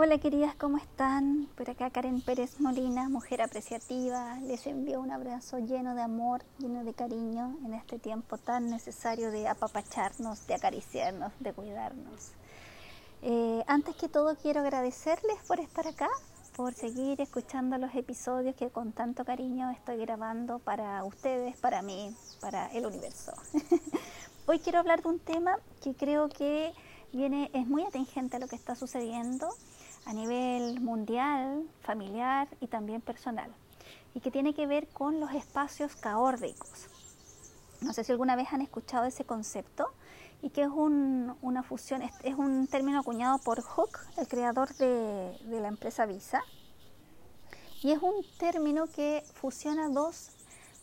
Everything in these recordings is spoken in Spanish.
Hola queridas, ¿cómo están? Por acá Karen Pérez Molina, mujer apreciativa. Les envío un abrazo lleno de amor, lleno de cariño en este tiempo tan necesario de apapacharnos, de acariciarnos, de cuidarnos. Eh, antes que todo quiero agradecerles por estar acá, por seguir escuchando los episodios que con tanto cariño estoy grabando para ustedes, para mí, para el universo. Hoy quiero hablar de un tema que creo que viene, es muy atingente a lo que está sucediendo a nivel mundial, familiar y también personal, y que tiene que ver con los espacios caórdicos. No sé si alguna vez han escuchado ese concepto y que es una fusión, es, un término acuñado por Hook, el creador de, de la empresa Visa, y es un término que fusiona dos,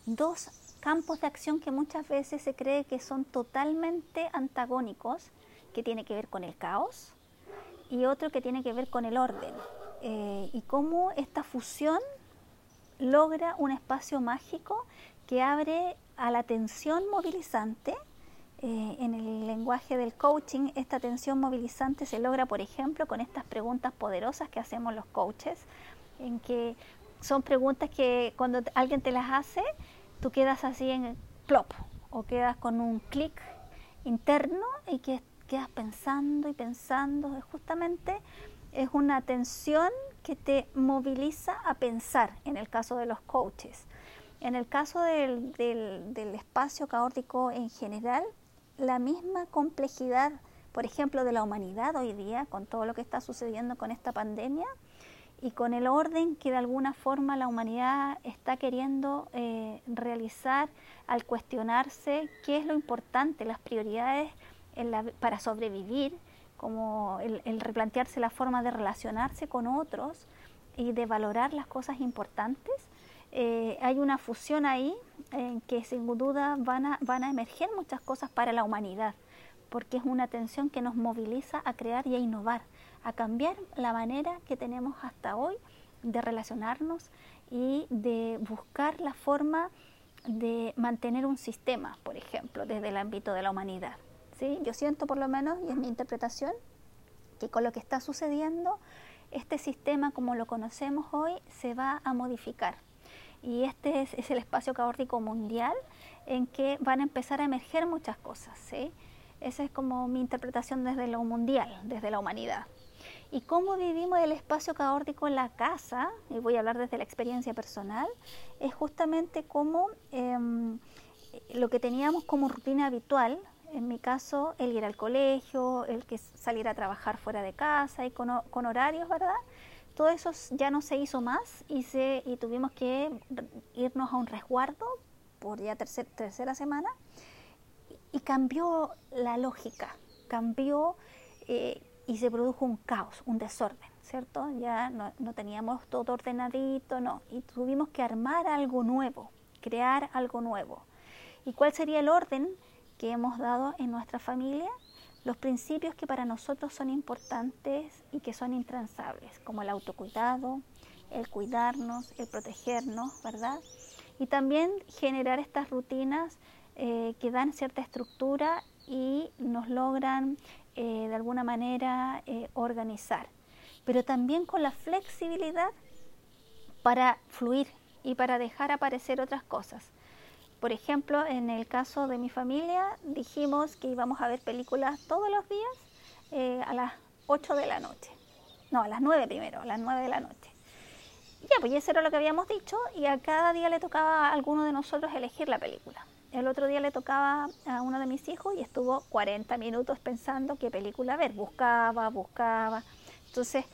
dos campos de acción que muchas veces se cree que son totalmente antagónicos, que tiene que ver con el caos y otro que tiene que ver con el orden eh, y cómo esta fusión logra un espacio mágico que abre a la tensión movilizante. Eh, en el lenguaje del coaching, esta tensión movilizante se logra, por ejemplo, con estas preguntas poderosas que hacemos los coaches, en que son preguntas que cuando alguien te las hace, tú quedas así en plop o quedas con un clic interno y que quedas pensando y pensando, justamente es una atención que te moviliza a pensar en el caso de los coaches. En el caso del, del, espacio caótico en general, la misma complejidad, por ejemplo, de la humanidad hoy día, con todo lo que está sucediendo con esta pandemia y con el orden que de alguna forma la humanidad está queriendo eh, realizar al cuestionarse qué es lo importante, las prioridades para sobrevivir, como el, replantearse la forma de relacionarse con otros y de valorar las cosas importantes. Eh, hay una fusión ahí en que sin duda van a, van a emerger muchas cosas para la humanidad, porque es una tensión que nos moviliza a crear y a innovar, a cambiar la manera que tenemos hasta hoy de relacionarnos y de buscar la forma de mantener un sistema, por ejemplo, desde el ámbito de la humanidad. ¿Sí? Yo siento por lo menos, y es mi interpretación, que con lo que está sucediendo, este sistema como lo conocemos hoy se va a modificar. Y este es, el espacio caótico mundial en que van a empezar a emerger muchas cosas. ¿sí? Esa es como mi interpretación desde lo mundial, desde la humanidad. Y cómo vivimos el espacio caótico en la casa, y voy a hablar desde la experiencia personal, es justamente como em, lo que teníamos como rutina habitual, en mi caso, el ir al colegio, el que salir a trabajar fuera de casa y con, horarios, ¿verdad? Todo eso ya no se hizo más y, se, y tuvimos que irnos a un resguardo por ya tercera semana y cambió la lógica, cambió eh, y se produjo un caos, un desorden, ¿cierto? Ya no, no, teníamos todo ordenadito, no, y tuvimos que armar algo nuevo, crear algo nuevo. ¿Y cuál sería el orden? Que hemos dado en nuestra familia, los principios que para nosotros son importantes y que son intransables, como el autocuidado, el cuidarnos, el protegernos, ¿verdad? Y también generar estas rutinas eh, que dan cierta estructura y nos logran eh, de alguna manera eh, organizar, pero también con la flexibilidad para fluir y para dejar aparecer otras cosas. Por ejemplo, en el caso de mi familia, dijimos que íbamos a ver películas todos los días eh, a las 8 de la noche. No, a las 9 primero, a las 9 de la noche. Ya, pues eso era lo que habíamos dicho y a cada día le tocaba a alguno de nosotros elegir la película. El otro día le tocaba a uno de mis hijos y estuvo 40 minutos pensando qué película ver. Buscaba, buscaba. Entonces,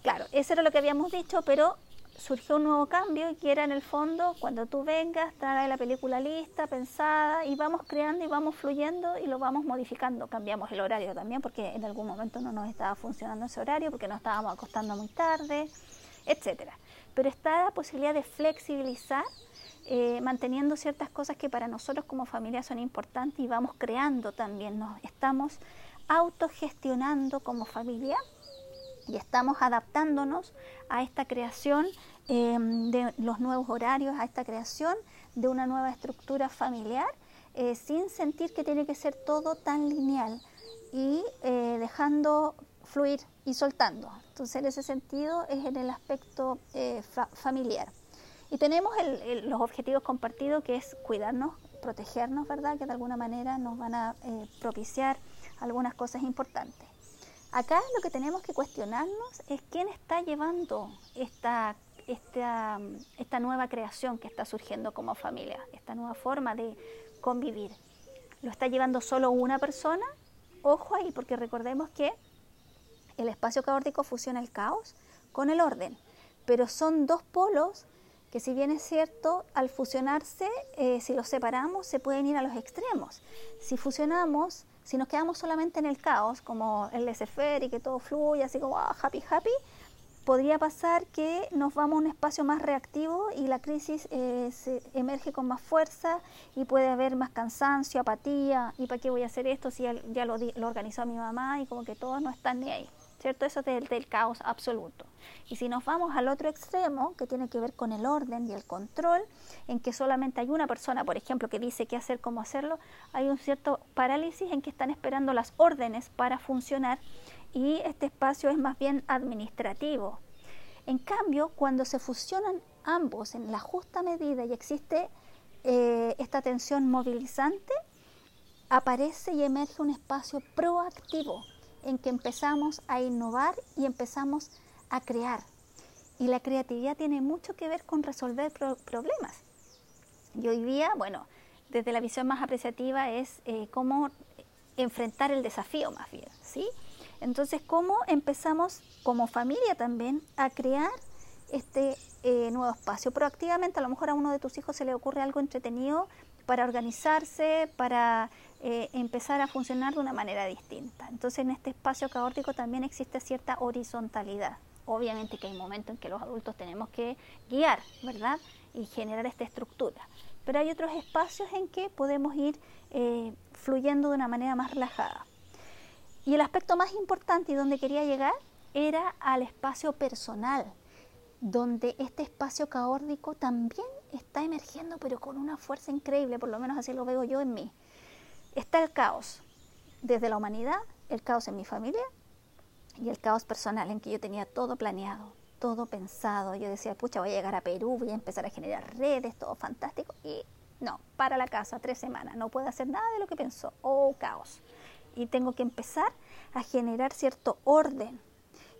claro, eso era lo que habíamos dicho, pero surgió un nuevo cambio y que era en el fondo cuando tú vengas, trae la película lista, pensada y vamos creando y vamos fluyendo y lo vamos modificando. Cambiamos el horario también porque en algún momento no nos estaba funcionando ese horario porque nos estábamos acostando muy tarde, etcétera. Pero está la posibilidad de flexibilizar eh, manteniendo ciertas cosas que para nosotros como familia son importantes y vamos creando también, nos estamos autogestionando como familia y estamos adaptándonos a esta creación em, de los nuevos horarios, a esta creación de una nueva estructura familiar, eh, sin sentir que tiene que ser todo tan lineal y eh, dejando fluir y soltando. Entonces, en ese sentido, es en el aspecto eh, familiar. Y tenemos los objetivos compartidos, que es cuidarnos, protegernos, ¿verdad? Que de alguna manera nos van a propiciar algunas cosas importantes. Acá lo que tenemos que cuestionarnos es quién está llevando esta, esta, esta nueva creación que está surgiendo como familia, esta nueva forma de convivir. ¿Lo está llevando solo una persona? Ojo ahí, porque recordemos que el espacio caótico fusiona el caos con el orden, pero son dos polos que si bien es cierto, al fusionarse, eh, si los separamos, se pueden ir a los extremos. Si fusionamos, si nos quedamos solamente en el caos, como el laissez y que todo fluye, así como ah, happy, happy, podría pasar que nos vamos a un espacio más reactivo y la crisis eh, se emerge con más fuerza y puede haber más cansancio, apatía, ¿y para qué voy a hacer esto si ya, lo, lo, organizó mi mamá y como que todos no están ni ahí? ¿Cierto? Eso es del, del caos absoluto. Y si nos vamos al otro extremo, que tiene que ver con el orden y el control, en que solamente hay una persona, por ejemplo, que dice qué hacer, cómo hacerlo, hay un cierto parálisis en que están esperando las órdenes para funcionar y este espacio es más bien administrativo. En cambio, cuando se fusionan ambos en la justa medida y existe eh, esta tensión movilizante, aparece y emerge un espacio proactivo en que empezamos a innovar y empezamos a crear. Y la creatividad tiene mucho que ver con resolver problemas. Y hoy día, bueno, desde la visión más apreciativa es eh, cómo enfrentar el desafío más bien, ¿sí? Entonces, cómo empezamos como familia también a crear este eh, nuevo espacio. Proactivamente, a lo mejor a uno de tus hijos se le ocurre algo entretenido para organizarse, para eh, empezar a funcionar de una manera distinta. Entonces, en este espacio caótico también existe cierta horizontalidad. Obviamente que hay momentos en que los adultos tenemos que guiar, ¿verdad? Y generar esta estructura pero hay otros espacios en que podemos ir eh, fluyendo de una manera más relajada. Y el aspecto más importante y donde quería llegar era al espacio personal, donde este espacio caórdico también está emergiendo, pero con una fuerza increíble, por lo menos así lo veo yo en mí. Está el caos desde la humanidad, el caos en mi familia y el caos personal en que yo tenía todo planeado, todo pensado. Yo decía, pucha, voy a llegar a Perú, voy a empezar a generar redes, todo fantástico. Y no, para la casa, tres semanas, no puedo hacer nada de lo que pensó. Oh, caos. Y tengo que empezar a generar cierto orden.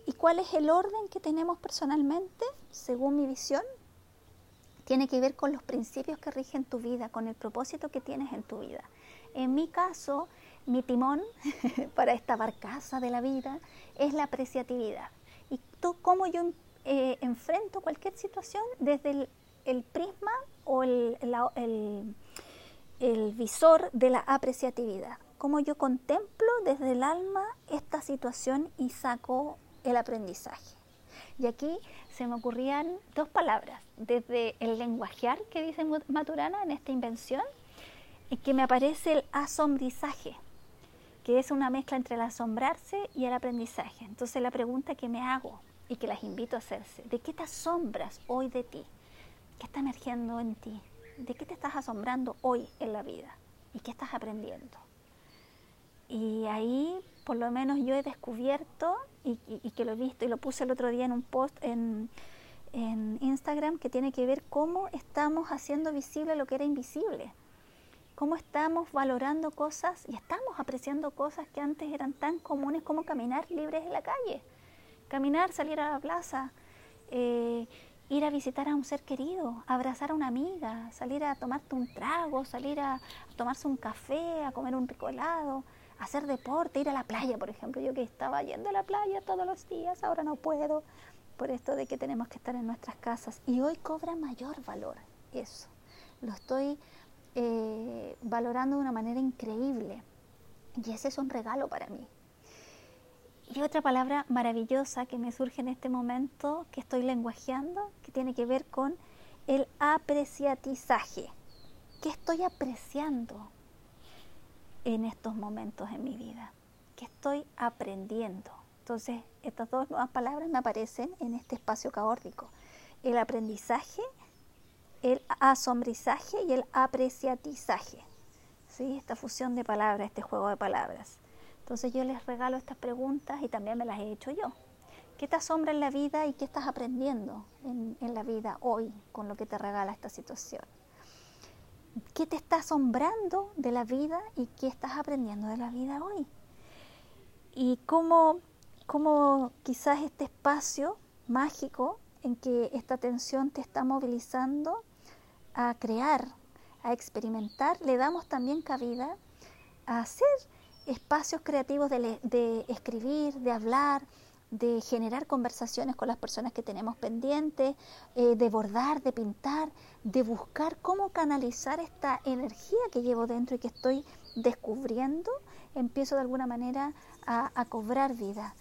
¿Y cuál es el orden que tenemos personalmente, según mi visión? Tiene que ver con los principios que rigen tu vida, con el propósito que tienes en tu vida. En mi caso, mi timón para esta barcaza de la vida es la apreciatividad. Y tú, cómo yo eh, enfrento cualquier situación desde el, prisma o el, el, visor de la apreciatividad. Cómo yo contemplo desde el alma esta situación y saco el aprendizaje. Y aquí se me ocurrían dos palabras, desde el lenguajear que dice Maturana en esta invención, que me aparece el asombrizaje, que es una mezcla entre el asombrarse y el aprendizaje. Entonces la pregunta que me hago y que las invito a hacerse. ¿De qué te asombras hoy de ti? ¿Qué está emergiendo en ti? ¿De qué te estás asombrando hoy en la vida? ¿Y qué estás aprendiendo? Y ahí, por lo menos, yo he descubierto, y, que lo he visto y lo puse el otro día en un post en, Instagram, que tiene que ver cómo estamos haciendo visible lo que era invisible. Cómo estamos valorando cosas y estamos apreciando cosas que antes eran tan comunes como caminar libres en la calle Caminar, salir a la plaza, eh, ir a visitar a un ser querido, abrazar a una amiga, salir a tomarte un trago, salir a, tomarse un café, a comer un rico helado, hacer deporte, ir a la playa, por ejemplo. Yo que estaba yendo a la playa todos los días, ahora no puedo por esto de que tenemos que estar en nuestras casas. Y hoy cobra mayor valor eso. Lo estoy eh, valorando de una manera increíble. Y ese es un regalo para mí. Y otra palabra maravillosa que me surge en este momento, que estoy lenguajeando, que tiene que ver con el apreciatizaje. ¿Qué estoy apreciando en estos momentos en mi vida? ¿Qué estoy aprendiendo? Entonces, estas dos nuevas palabras me aparecen en este espacio caórdico. El aprendizaje, el asombrizaje y el apreciatizaje. ¿Sí? Esta fusión de palabras, este juego de palabras. Entonces yo les regalo estas preguntas y también me las he hecho yo. ¿Qué te asombra en la vida y qué estás aprendiendo en, en la vida hoy con lo que te regala esta situación? ¿Qué te está asombrando de la vida y qué estás aprendiendo de la vida hoy? Y cómo, cómo quizás este espacio mágico en que esta tensión te está movilizando a crear, a experimentar, le damos también cabida a hacer espacios creativos de, escribir, de hablar, de generar conversaciones con las personas que tenemos pendientes, eh, de bordar, de pintar, de buscar cómo canalizar esta energía que llevo dentro y que estoy descubriendo, empiezo de alguna manera a, a cobrar vida.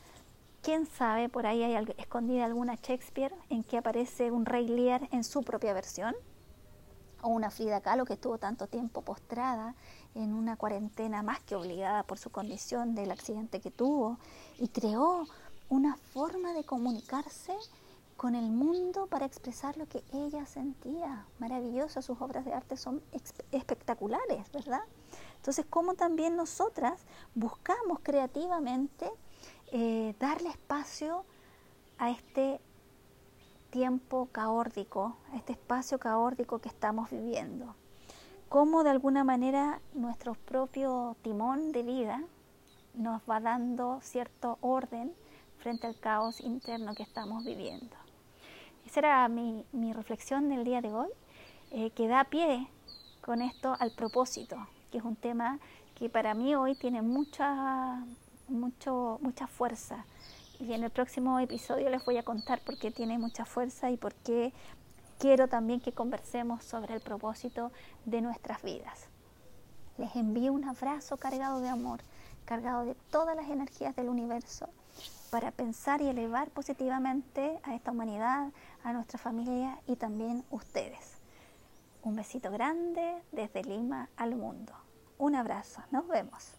¿Quién sabe? Por ahí hay escondida alguna Shakespeare en que aparece un rey Lear en su propia versión, o una Frida Kahlo que estuvo tanto tiempo postrada en una cuarentena más que obligada por su condición del accidente que tuvo y creó una forma de comunicarse con el mundo para expresar lo que ella sentía. Maravilloso, sus obras de arte son espectaculares, ¿verdad? Entonces, ¿cómo también nosotras buscamos creativamente eh, darle espacio a este tiempo caórdico, a este espacio caórdico que estamos viviendo. Cómo de alguna manera nuestro propio timón de vida nos va dando cierto orden frente al caos interno que estamos viviendo. Esa era mi, reflexión del día de hoy, eh, que da pie con esto al propósito, que es un tema que para mí hoy tiene mucha mucho, mucha fuerza. Y en el próximo episodio les voy a contar por qué tiene mucha fuerza y por qué quiero también que conversemos sobre el propósito de nuestras vidas. Les envío un abrazo cargado de amor, cargado de todas las energías del universo, para pensar y elevar positivamente a esta humanidad, a nuestra familia y también ustedes. Un besito grande desde Lima al mundo. Un abrazo, nos vemos.